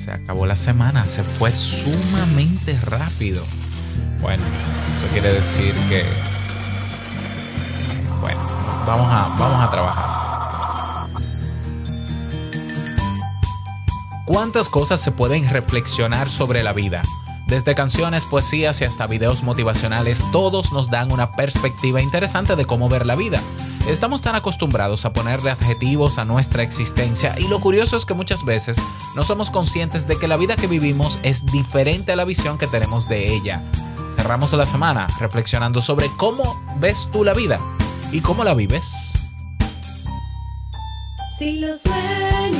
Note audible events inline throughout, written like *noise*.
se acabó la semana, se fue sumamente rápido. Bueno, eso quiere decir que, bueno, vamos a, vamos a trabajar. ¿Cuántas cosas se pueden reflexionar sobre la vida? Desde canciones, poesías y hasta videos motivacionales, todos nos dan una perspectiva interesante de cómo ver la vida. Estamos tan acostumbrados a ponerle adjetivos a nuestra existencia y lo curioso es que muchas veces no somos conscientes de que la vida que vivimos es diferente a la visión que tenemos de ella. Cerramos la semana reflexionando sobre cómo ves tú la vida y cómo la vives. Si lo sueñas,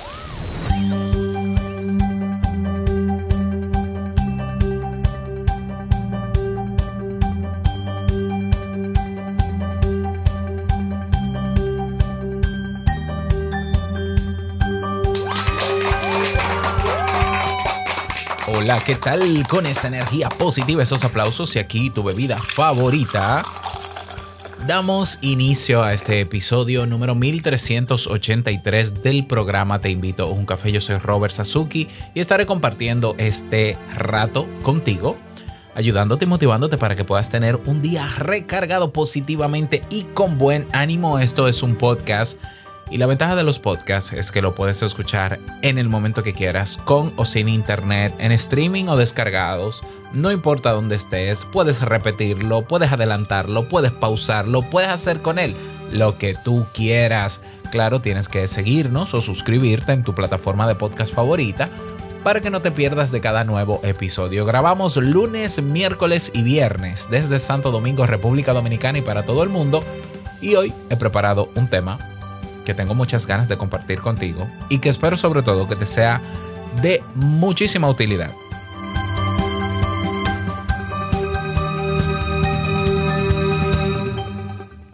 Hola, ¿qué tal? Con esa energía positiva, esos aplausos y aquí tu bebida favorita. Damos inicio a este episodio número 1383 del programa Te invito a un café. Yo soy Robert Sasuki y estaré compartiendo este rato contigo, ayudándote y motivándote para que puedas tener un día recargado positivamente y con buen ánimo. Esto es un podcast y la ventaja de los podcasts es que lo puedes escuchar en el momento que quieras, con o sin internet, en streaming o descargados. No importa dónde estés, puedes repetirlo, puedes adelantarlo, puedes pausarlo, puedes hacer con él lo que tú quieras. Claro, tienes que seguirnos o suscribirte en tu plataforma de podcast favorita para que no te pierdas de cada nuevo episodio. Grabamos lunes, miércoles y viernes desde Santo Domingo, República Dominicana y para todo el mundo. Y hoy he preparado un tema que tengo muchas ganas de compartir contigo y que espero sobre todo que te sea de muchísima utilidad.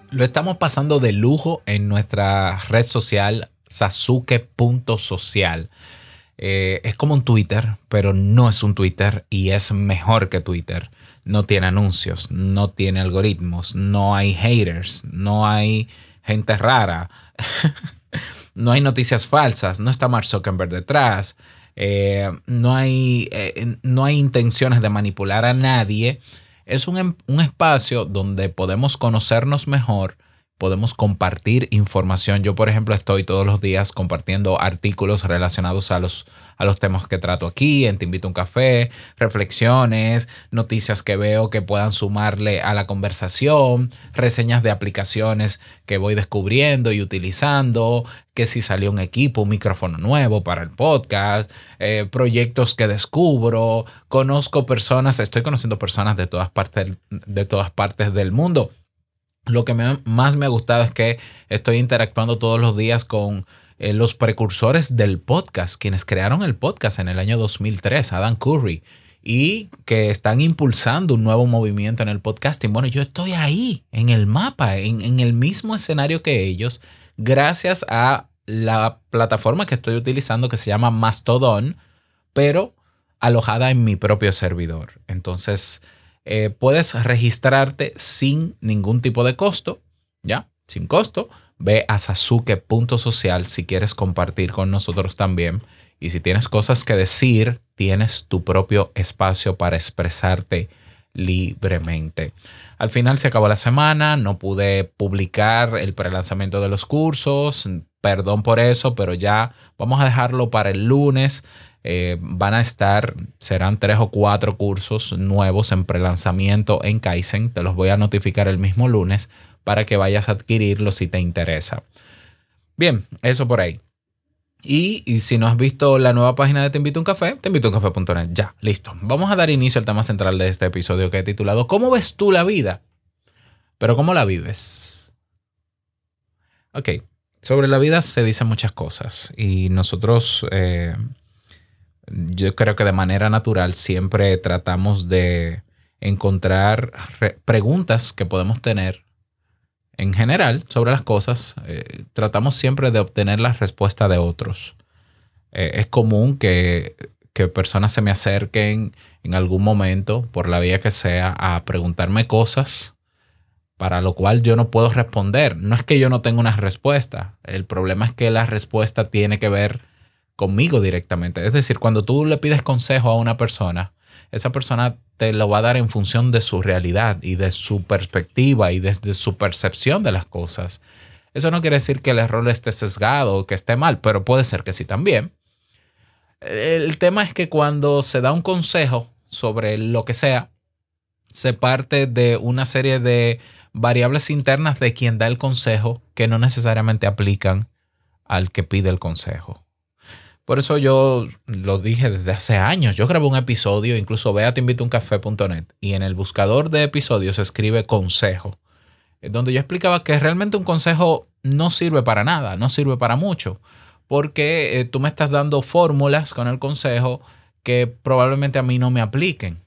Lo estamos pasando de lujo en nuestra red social sasuke.social. Eh, es como un Twitter, pero no es un Twitter y es mejor que Twitter. No tiene anuncios, no tiene algoritmos, no hay haters, no hay gente rara, *laughs* no hay noticias falsas, no está Mark Zuckerberg detrás, eh, no, hay, eh, no hay intenciones de manipular a nadie. Es un, em- un espacio donde podemos conocernos mejor, podemos compartir información. Yo, por ejemplo, estoy todos los días compartiendo artículos relacionados a los, a los temas que trato aquí, en Te invito a un café, reflexiones, noticias que veo que puedan sumarle a la conversación, reseñas de aplicaciones que voy descubriendo y utilizando, que si salió un equipo, un micrófono nuevo para el podcast, eh, proyectos que descubro, conozco personas, estoy conociendo personas de todas partes, de todas partes del mundo. Lo que más me ha gustado es que estoy interactuando todos los días con eh, los precursores del podcast, quienes crearon el podcast en el año 2003, Adam Curry, y que están impulsando un nuevo movimiento en el podcasting. Bueno, yo estoy ahí, en el mapa, en el mismo escenario que ellos, gracias a la plataforma que estoy utilizando que se llama Mastodon, pero alojada en mi propio servidor. Entonces, eh, puedes registrarte sin ningún tipo de costo, ¿ya? Sin costo. Ve a sasuke.social si quieres compartir con nosotros también. Y si tienes cosas que decir, tienes tu propio espacio para expresarte libremente. Al final se acabó la semana, no pude publicar el prelanzamiento de los cursos, perdón por eso, pero ya vamos a dejarlo para el lunes. Eh, van a estar, serán tres o cuatro cursos nuevos en prelanzamiento en Kaizen. Te los voy a notificar el mismo lunes para que vayas a adquirirlos si te interesa. Bien, eso por ahí. Y, si no has visto la nueva página de Te invito a un café, te invito a un café.net. Ya, listo. Vamos a dar inicio al tema central de este episodio que he titulado ¿Cómo ves tú la vida? Pero ¿cómo la vives? Ok, sobre la vida se dicen muchas cosas y nosotros, eh, yo creo que de manera natural siempre tratamos de encontrar re- preguntas que podemos tener en general sobre las cosas. eh, tratamos siempre de obtener la respuesta de otros. Eh, es común que, que personas se me acerquen en algún momento, por la vía que sea, a preguntarme cosas para lo cual yo no puedo responder. No es que yo no tenga una respuesta. El problema es que la respuesta tiene que ver conmigo directamente. Es decir, cuando tú le pides consejo a una persona, esa persona te lo va a dar en función de su realidad y de su perspectiva y desde su percepción de las cosas. Eso no quiere decir que el error esté sesgado o que esté mal, pero puede ser que sí también. El tema es que cuando se da un consejo sobre lo que sea, se parte de una serie de variables internas de quien da el consejo que no necesariamente aplican al que pide el consejo. Por eso yo lo dije desde hace años. Yo grabé un episodio, incluso ve a y en el buscador de episodios se escribe consejo, donde yo explicaba que realmente un consejo no sirve para nada, no sirve para mucho, porque eh, tú me estás dando fórmulas con el consejo que probablemente a mí no me apliquen.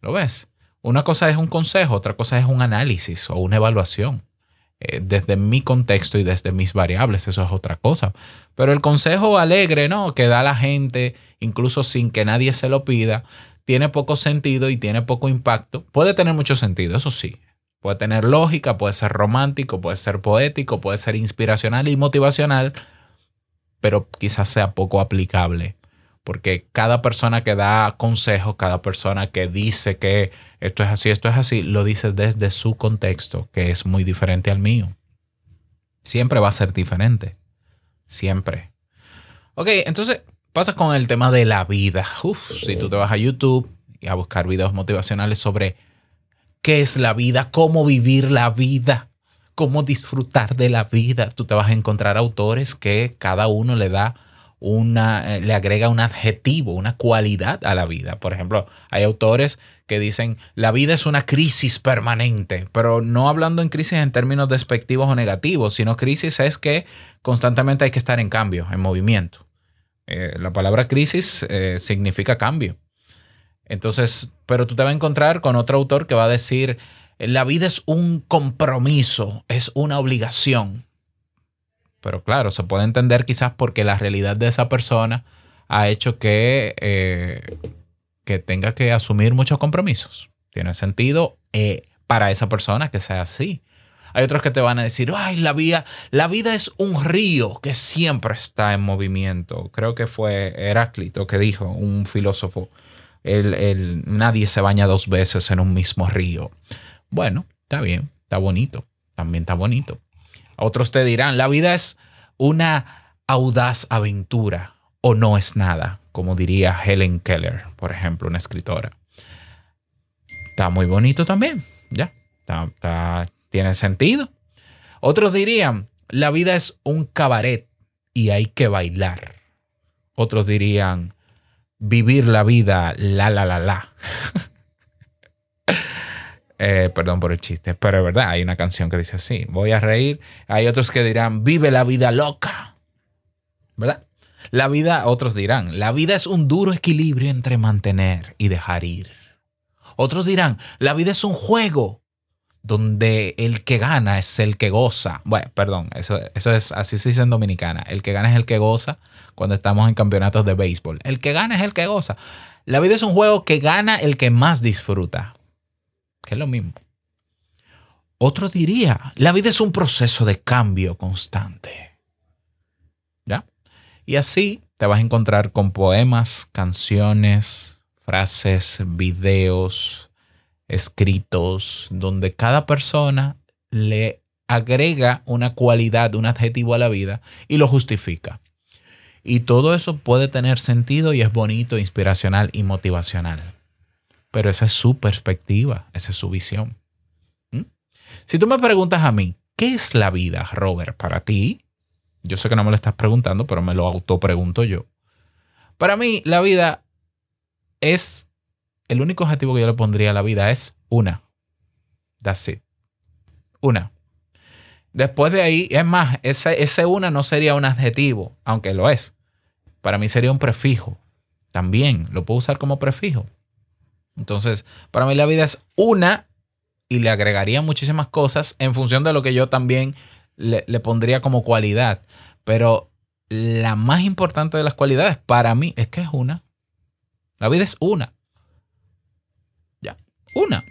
¿Lo ves? Una cosa es un consejo, otra cosa es un análisis o una evaluación. Eh, desde mi contexto y desde mis variables, eso es otra cosa. Pero el consejo alegre, ¿no? Que da la gente, incluso sin que nadie se lo pida, tiene poco sentido y tiene poco impacto. Puede tener mucho sentido, eso sí. Puede tener lógica, puede ser romántico, puede ser poético, puede ser inspiracional y motivacional, pero quizás sea poco aplicable. Porque cada persona que da consejos, cada persona que dice que esto es así, esto es así, lo dice desde su contexto, que es muy diferente al mío. Siempre va a ser diferente. Siempre. Ok, entonces pasa con el tema de la vida. Uf, si tú te vas a YouTube y a buscar videos motivacionales sobre qué es la vida, cómo vivir la vida, cómo disfrutar de la vida, tú te vas a encontrar autores que cada uno le da una, eh, le agrega un adjetivo, una cualidad a la vida. Por ejemplo, hay autores que dicen la vida es una crisis permanente, pero no hablando en crisis en términos despectivos o negativos, sino crisis es que constantemente hay que estar en cambio, en movimiento. Eh, la palabra crisis eh, significa cambio. Entonces, pero tú te vas a encontrar con otro autor que va a decir, la vida es un compromiso, es una obligación. Pero claro, se puede entender quizás porque la realidad de esa persona ha hecho que, eh, que tenga que asumir muchos compromisos. Tiene sentido eh, para esa persona que sea así. Hay otros que te van a decir, ay, la vida, la vida es un río que siempre está en movimiento. Creo que fue Heráclito que dijo, un filósofo, el, el, nadie se baña dos veces en un mismo río. Bueno, está bien, está bonito, también está bonito. Otros te dirán, la vida es una audaz aventura o no es nada, como diría Helen Keller, por ejemplo, una escritora. Está muy bonito también, ya, está, tiene sentido. Otros dirían, la vida es un cabaret y hay que bailar. Otros dirían, vivir la vida, la, la, la, la. *laughs* Eh, perdón por el chiste, pero es verdad, hay una canción que dice así, voy a reír. Hay otros que dirán, vive la vida loca, ¿verdad? La vida, otros dirán, la vida es un duro equilibrio entre mantener y dejar ir. Otros dirán, la vida es un juego donde el que gana es el que goza. Bueno, perdón, eso, eso es así se dice en Dominicana. El que gana es el que goza cuando estamos en campeonatos de béisbol. El que gana es el que goza. La vida es un juego que gana el que más disfruta que es lo mismo. Otro diría, la vida es un proceso de cambio constante. ¿Ya? Y así te vas a encontrar con poemas, canciones, frases, videos, escritos, donde cada persona le agrega una cualidad, un adjetivo a la vida y lo justifica. Y todo eso puede tener sentido y es bonito, inspiracional y motivacional. Pero esa es su perspectiva, esa es su visión. ¿Mm? Si tú me preguntas a mí, ¿qué es la vida, Robert, para ti? Yo sé que no me lo estás preguntando, pero me lo autopregunto yo. Para mí, la vida es. El único objetivo que yo le pondría a la vida es una. That's it. Una. Después de ahí, es más, ese, ese una no sería un adjetivo, aunque lo es. Para mí sería un prefijo. También lo puedo usar como prefijo. Entonces, para mí la vida es una y le agregaría muchísimas cosas en función de lo que yo también le, le pondría como cualidad. Pero la más importante de las cualidades para mí es que es una. La vida es una. Ya, una.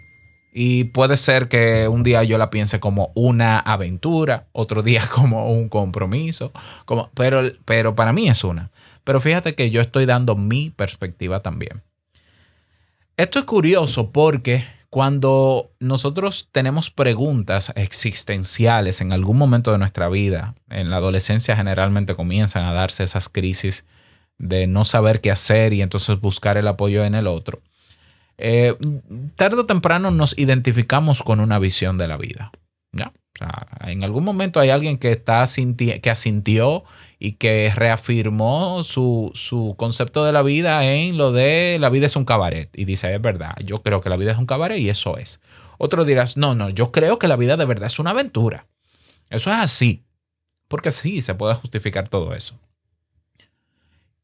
Y puede ser que un día yo la piense como una aventura, otro día *laughs* como un compromiso, como, pero, pero para mí es una. Pero fíjate que yo estoy dando mi perspectiva también. Esto es curioso porque cuando nosotros tenemos preguntas existenciales en algún momento de nuestra vida, en la adolescencia generalmente comienzan a darse esas crisis de no saber qué hacer y entonces buscar el apoyo en el otro. Eh, tarde o temprano nos identificamos con una visión de la vida. ¿ya? En algún momento hay alguien que, está que asintió y que reafirmó su, su concepto de la vida en lo de la vida es un cabaret. Y dice, es verdad, yo creo que la vida es un cabaret y eso es. Otro dirás, no, no, yo creo que la vida de verdad es una aventura. Eso es así. Porque sí, se puede justificar todo eso.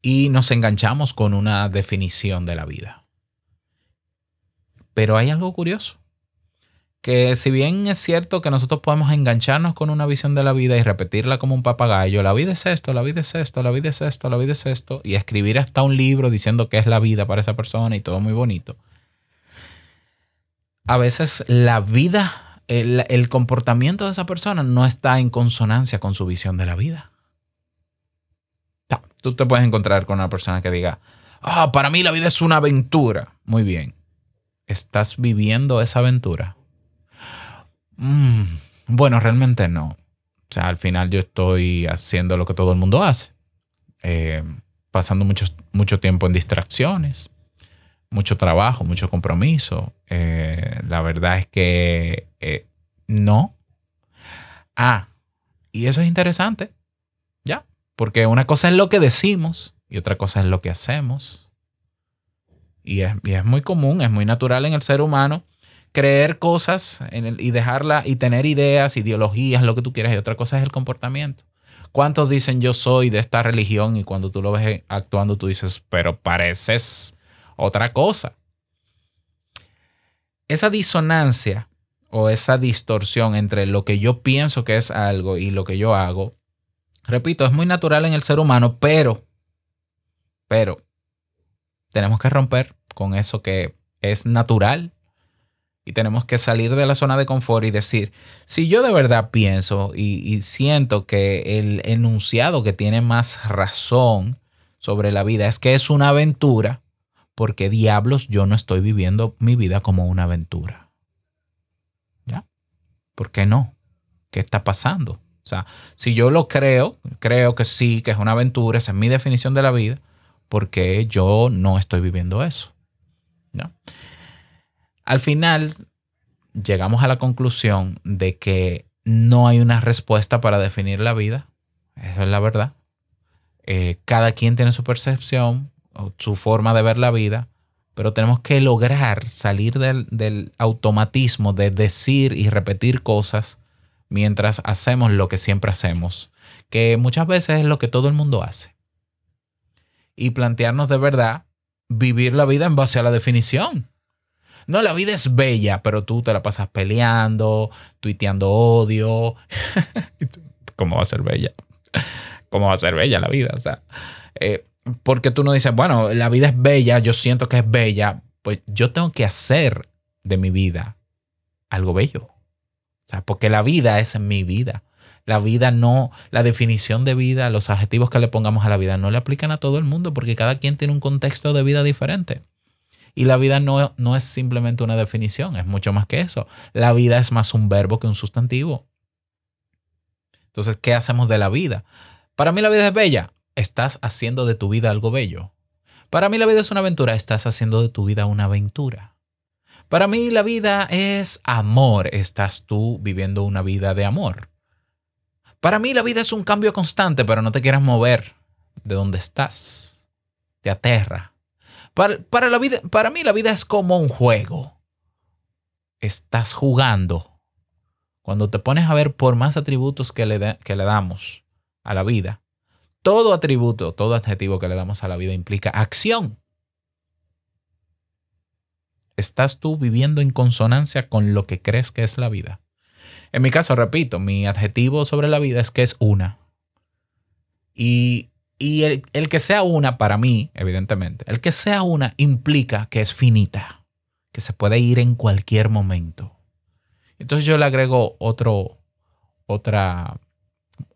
Y nos enganchamos con una definición de la vida. Pero hay algo curioso. Que si bien es cierto que nosotros podemos engancharnos con una visión de la vida y repetirla como un papagayo, la vida es esto, la vida es esto, la vida es esto, la vida es esto, y escribir hasta un libro diciendo que es la vida para esa persona y todo muy bonito. A veces la vida, el, comportamiento de esa persona no está en consonancia con su visión de la vida. Tú te puedes encontrar con una persona que diga, ah, para mí la vida es una aventura. Muy bien. ¿Estás viviendo esa aventura? Mm, bueno, realmente no. O sea, al final yo estoy haciendo lo que todo el mundo hace. Eh, pasando mucho, mucho tiempo en distracciones, mucho trabajo, mucho compromiso. Eh, la verdad es que eh, no. Ah, y eso es interesante. Ya. Porque una cosa es lo que decimos y otra cosa es lo que hacemos. Y es, y es muy común, es muy natural en el ser humano creer cosas y dejarla y tener ideas, ideologías, lo que tú quieras, y otra cosa es el comportamiento. ¿Cuántos dicen yo soy de esta religión y cuando tú lo ves actuando tú dices, pero pareces otra cosa? Esa disonancia o esa distorsión entre lo que yo pienso que es algo y lo que yo hago, repito, es muy natural en el ser humano, pero, pero, tenemos que romper con eso que es natural y tenemos que salir de la zona de confort y decir, si yo de verdad pienso y, siento que el enunciado que tiene más razón sobre la vida es que es una aventura, porque diablos yo no estoy viviendo mi vida como una aventura. ¿Ya? ¿Por qué no? ¿Qué está pasando? O sea, si yo lo creo, creo que sí, que es una aventura, esa es mi definición de la vida, porque yo no estoy viviendo eso. ¿Ya? Al final, llegamos a la conclusión de que no hay una respuesta para definir la vida. Esa es la verdad. Eh, cada quien tiene su percepción, su forma de ver la vida, pero tenemos que lograr salir del automatismo de decir y repetir cosas mientras hacemos lo que siempre hacemos, que muchas veces es lo que todo el mundo hace. Y plantearnos de verdad vivir la vida en base a la definición. No, la vida es bella, pero tú te la pasas peleando, tuiteando odio. *laughs* ¿Cómo va a ser bella? ¿Cómo va a ser bella la vida? O sea, eh, porque tú no dices, bueno, la vida es bella, yo siento que es bella, pues yo tengo que hacer de mi vida algo bello. O sea, porque la vida es mi vida. La vida no, la definición de vida, los adjetivos que le pongamos a la vida no le aplican a todo el mundo porque cada quien tiene un contexto de vida diferente. Y la vida no, no es simplemente una definición, es mucho más que eso. La vida es más un verbo que un sustantivo. Entonces, ¿qué hacemos de la vida? Para mí la vida es bella. Estás haciendo de tu vida algo bello. Para mí la vida es una aventura. Estás haciendo de tu vida una aventura. Para mí la vida es amor. Estás tú viviendo una vida de amor. Para mí la vida es un cambio constante, pero no te quieras mover de donde estás. Te aterra. Para, para la vida, para mí la vida es como un juego. Estás jugando. Cuando te pones a ver por más atributos que le, que le damos a la vida, todo atributo, todo adjetivo que le damos a la vida implica acción. ¿Estás tú viviendo en consonancia con lo que crees que es la vida? En mi caso, repito, mi adjetivo sobre la vida es que es una. Y, y el, el que sea una, para mí, evidentemente, el que sea una implica que es finita, que se puede ir en cualquier momento. Entonces yo le agrego otro, otra,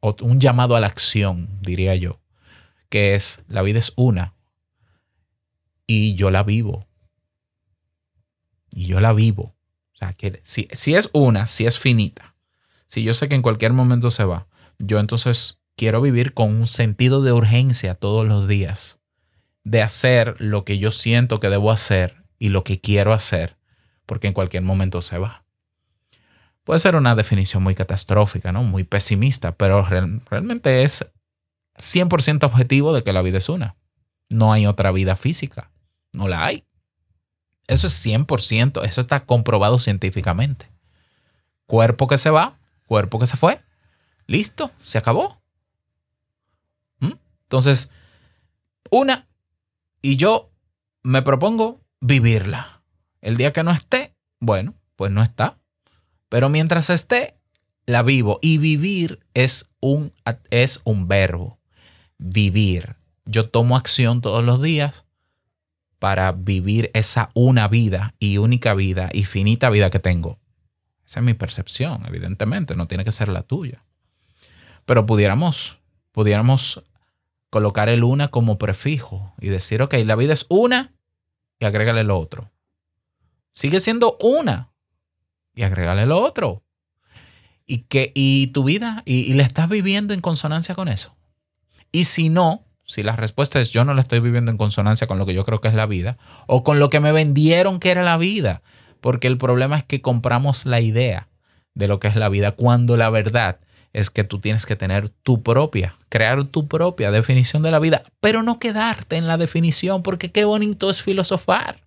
ot- un llamado a la acción, diría yo, que es la vida es una y yo la vivo. Y yo la vivo. O sea, que si, si es una, si es finita, si yo sé que en cualquier momento se va, yo entonces quiero vivir con un sentido de urgencia todos los días, de hacer lo que yo siento que debo hacer y lo que quiero hacer, porque en cualquier momento se va. Puede ser una definición muy catastrófica, ¿no? Muy pesimista, pero real- realmente es 100% objetivo de que la vida es una. No hay otra vida física. No la hay. Eso es 100%, eso está comprobado científicamente. Cuerpo que se va, cuerpo que se fue. Listo, se acabó. Entonces, una, y yo me propongo vivirla. El día que no esté, bueno, pues no está. Pero mientras esté, la vivo. Y vivir es un, es un verbo. Vivir. Yo tomo acción todos los días para vivir esa una vida y única vida y finita vida que tengo. Esa es mi percepción, evidentemente, no tiene que ser la tuya. Pero pudiéramos, pudiéramos colocar el una como prefijo y decir, ok, la vida es una y agrégale lo otro. Sigue siendo una y agrégale lo otro. Y, que, y tu vida, y, y la estás viviendo en consonancia con eso. Y si no, si la respuesta es yo no la estoy viviendo en consonancia con lo que yo creo que es la vida, o con lo que me vendieron que era la vida, porque el problema es que compramos la idea de lo que es la vida, cuando la verdad es que tú tienes que tener tu propia, crear tu propia definición de la vida, pero no quedarte en la definición, porque qué bonito es filosofar,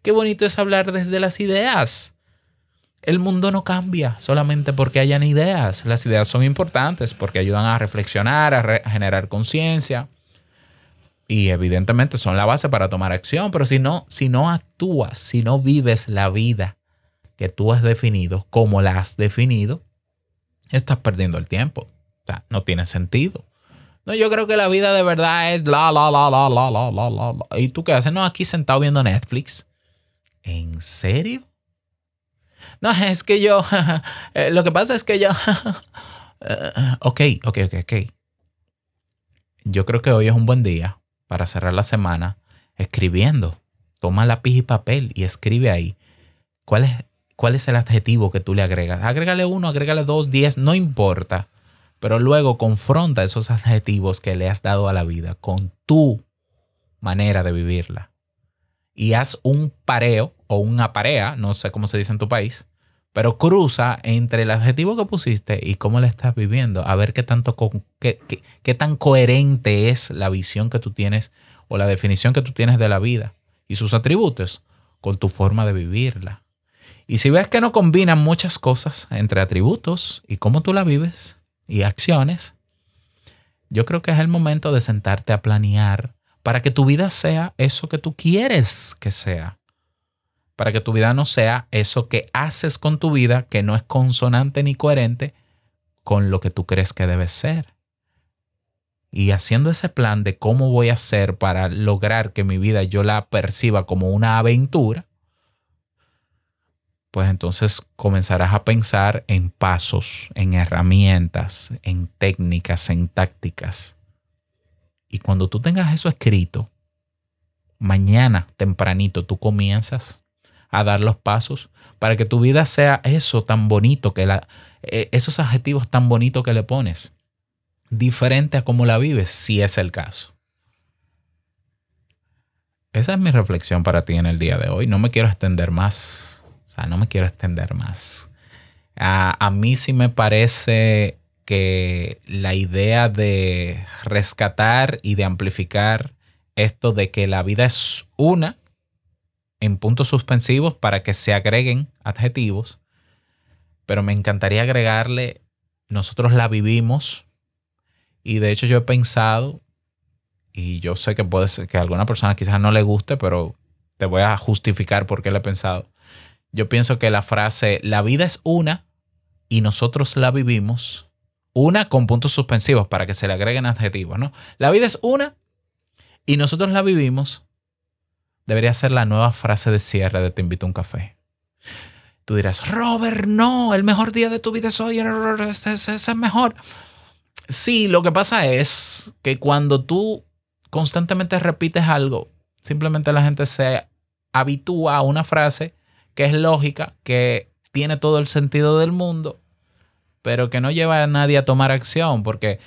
qué bonito es hablar desde las ideas. El mundo no cambia solamente porque hayan ideas. Las ideas son importantes porque ayudan a reflexionar, a, a generar conciencia. Y evidentemente son la base para tomar acción. Pero si no, si no actúas, si no vives la vida que tú has definido, como la has definido, estás perdiendo el tiempo. O sea, no tiene sentido. No, yo creo que la vida de verdad es la, la, la, la, la, la, la, la. ¿Y tú qué haces? No, aquí sentado viendo Netflix. ¿En serio? No, es que yo. *laughs* Eh, lo que pasa es que yo. *laughs* Eh, ok, ok, ok, ok. Yo creo que hoy es un buen día para cerrar la semana escribiendo. Toma lápiz y papel y escribe ahí. ¿Cuál es cuál es el adjetivo que tú le agregas? Agrégale uno, agrégale dos, diez, no importa. Pero luego confronta esos adjetivos que le has dado a la vida con tu manera de vivirla y haz un pareo o una parea, no sé cómo se dice en tu país, pero cruza entre el adjetivo que pusiste y cómo le estás viviendo, a ver qué tanto qué- qué tan coherente es la visión que tú tienes o la definición que tú tienes de la vida y sus atributos con tu forma de vivirla. Y si ves que no combinan muchas cosas entre atributos y cómo tú la vives y acciones, yo creo que es el momento de sentarte a planear para que tu vida sea eso que tú quieres que sea. Para que tu vida no sea eso que haces con tu vida que no es consonante ni coherente con lo que tú crees que debe ser. Y haciendo ese plan de cómo voy a hacer para lograr que mi vida yo la perciba como una aventura, pues entonces comenzarás a pensar en pasos, en herramientas, en técnicas, en tácticas. Y cuando tú tengas eso escrito, mañana tempranito tú comienzas a dar los pasos para que tu vida sea eso tan bonito que la, eh, esos adjetivos tan bonitos que le pones, diferente a cómo la vives, si es el caso. Esa es mi reflexión para ti en el día de hoy. No me quiero extender más. Sea, no me quiero extender más. A, a mí sí me parece que la idea de rescatar y de amplificar esto de que la vida es una en puntos suspensivos para que se agreguen adjetivos, pero me encantaría agregarle, nosotros la vivimos y de hecho yo he pensado, y yo sé que puede ser que a alguna persona quizás no le guste, pero te voy a justificar por qué lo he pensado. Yo pienso que la frase, la vida es una y nosotros la vivimos, una con puntos suspensivos para que se le agreguen adjetivos, ¿no? La vida es una y nosotros la vivimos, debería ser la nueva frase de cierre de Te invito a un café. Tú dirás, Robert, no, el mejor día de tu vida es hoy, ese es mejor. Sí, lo que pasa es que cuando tú constantemente repites algo, simplemente la gente se habitúa a una frase que es lógica, que tiene todo el sentido del mundo, pero que no lleva a nadie a tomar acción, porque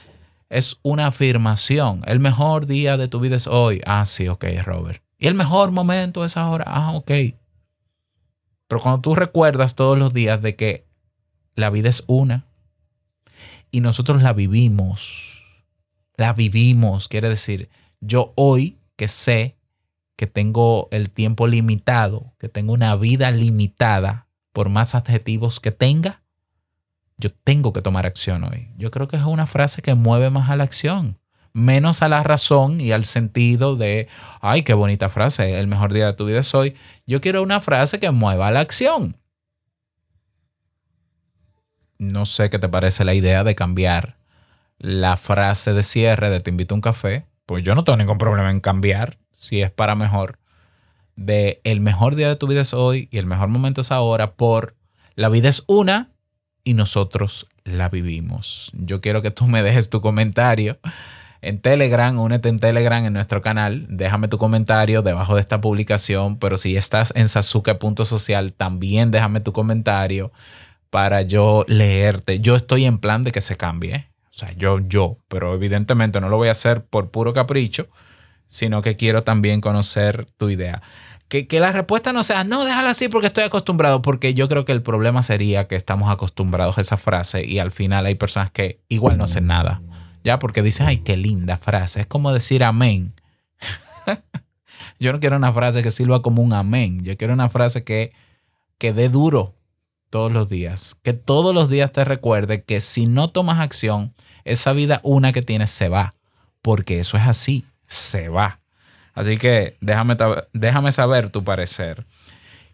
es una afirmación. El mejor día de tu vida es hoy. Ah, sí, ok, Robert. Y el mejor momento es ahora. Ah, ok. Pero cuando tú recuerdas todos los días de que la vida es una y nosotros la vivimos, la vivimos, quiere decir, yo hoy que sé que tengo el tiempo limitado, que tengo una vida limitada, por más adjetivos que tenga, yo tengo que tomar acción hoy. Yo creo que es una frase que mueve más a la acción, menos a la razón y al sentido de, ay, qué bonita frase, el mejor día de tu vida es hoy. Yo quiero una frase que mueva a la acción. No sé qué te parece la idea de cambiar la frase de cierre de te invito a un café. Pues yo no tengo ningún problema en cambiar si es para mejor. De el mejor día de tu vida es hoy y el mejor momento es ahora por la vida es una y nosotros la vivimos. Yo quiero que tú me dejes tu comentario en Telegram, únete en Telegram en nuestro canal, déjame tu comentario debajo de esta publicación, pero si estás en sasuke.social, también déjame tu comentario para yo leerte. Yo estoy en plan de que se cambie, ¿eh? O sea, yo, yo, pero evidentemente no lo voy a hacer por puro capricho, sino que quiero también conocer tu idea. Que, que la respuesta no sea, no, déjala así porque estoy acostumbrado, porque yo creo que el problema sería que estamos acostumbrados a esa frase y al final hay personas que igual no hacen nada. Ya, porque dicen, ay, qué linda frase. Es como decir amén. *laughs* yo no quiero una frase que sirva como un amén. Yo quiero una frase que, que dé duro todos los días. Que todos los días te recuerde que si no tomas acción, esa vida una que tienes se va. Porque eso es así, se va. Así que déjame, déjame saber tu parecer.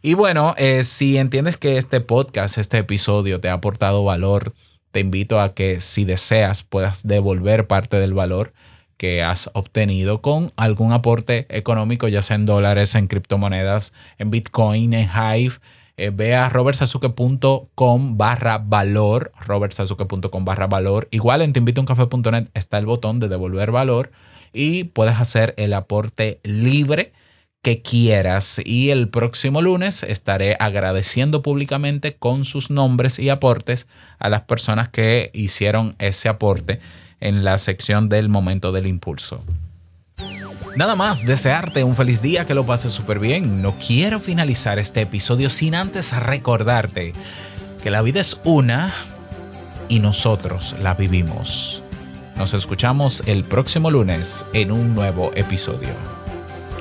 Y bueno, eh, si entiendes que este podcast, este episodio te ha aportado valor, te invito a que si deseas puedas devolver parte del valor que has obtenido con algún aporte económico, ya sea en dólares, en criptomonedas, en Bitcoin, en Hive. Eh, ve a robertsazuke.com barra valor, robertsazuke.com barra valor. Igual en teinvitouncafe.net está el botón de devolver valor y puedes hacer el aporte libre que quieras. Y el próximo lunes estaré agradeciendo públicamente con sus nombres y aportes a las personas que hicieron ese aporte en la sección del momento del impulso. Nada más, desearte un feliz día, que lo pases súper bien. No quiero finalizar este episodio sin antes recordarte que la vida es una y nosotros la vivimos. Nos escuchamos el próximo lunes en un nuevo episodio.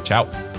Chao.